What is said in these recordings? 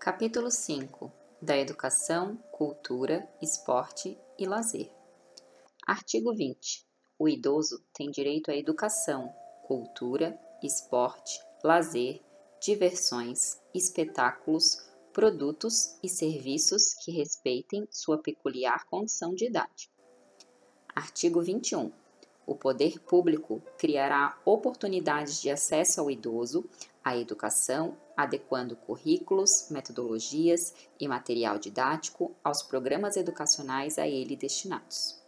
Capítulo 5 da Educação, Cultura, Esporte e Lazer. Artigo 20. O idoso tem direito à educação, cultura, esporte, lazer, diversões, espetáculos, produtos e serviços que respeitem sua peculiar condição de idade. Artigo 21. O poder público criará oportunidades de acesso ao idoso à educação, adequando currículos, metodologias e material didático aos programas educacionais a ele destinados.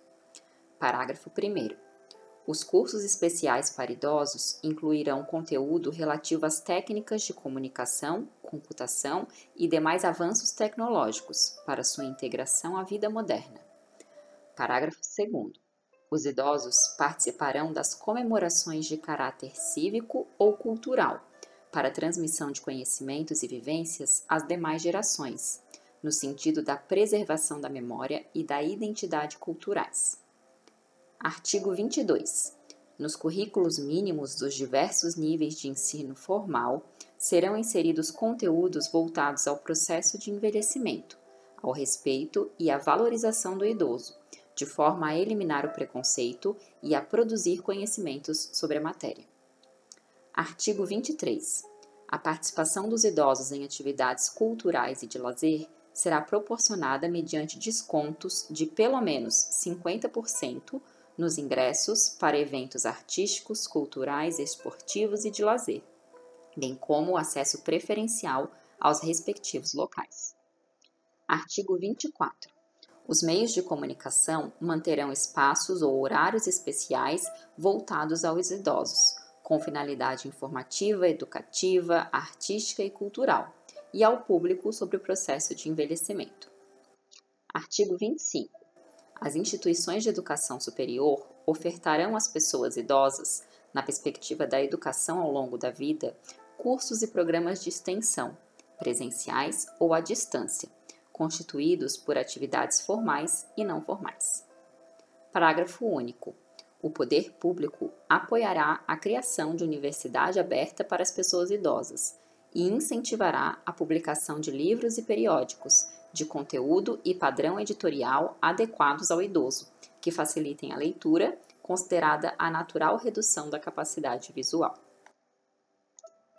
Parágrafo 1. Os cursos especiais para idosos incluirão conteúdo relativo às técnicas de comunicação, computação e demais avanços tecnológicos para sua integração à vida moderna. Parágrafo 2. Os idosos participarão das comemorações de caráter cívico ou cultural para a transmissão de conhecimentos e vivências às demais gerações, no sentido da preservação da memória e da identidade culturais. Artigo 22. Nos currículos mínimos dos diversos níveis de ensino formal serão inseridos conteúdos voltados ao processo de envelhecimento, ao respeito e à valorização do idoso, de forma a eliminar o preconceito e a produzir conhecimentos sobre a matéria. Artigo 23. A participação dos idosos em atividades culturais e de lazer será proporcionada mediante descontos de pelo menos 50% nos ingressos para eventos artísticos, culturais, esportivos e de lazer, bem como o acesso preferencial aos respectivos locais. Artigo 24. Os meios de comunicação manterão espaços ou horários especiais voltados aos idosos, com finalidade informativa, educativa, artística e cultural, e ao público sobre o processo de envelhecimento. Artigo 25. As instituições de educação superior ofertarão às pessoas idosas, na perspectiva da educação ao longo da vida, cursos e programas de extensão, presenciais ou à distância, constituídos por atividades formais e não formais. Parágrafo único. O poder público apoiará a criação de universidade aberta para as pessoas idosas e incentivará a publicação de livros e periódicos de conteúdo e padrão editorial adequados ao idoso, que facilitem a leitura, considerada a natural redução da capacidade visual.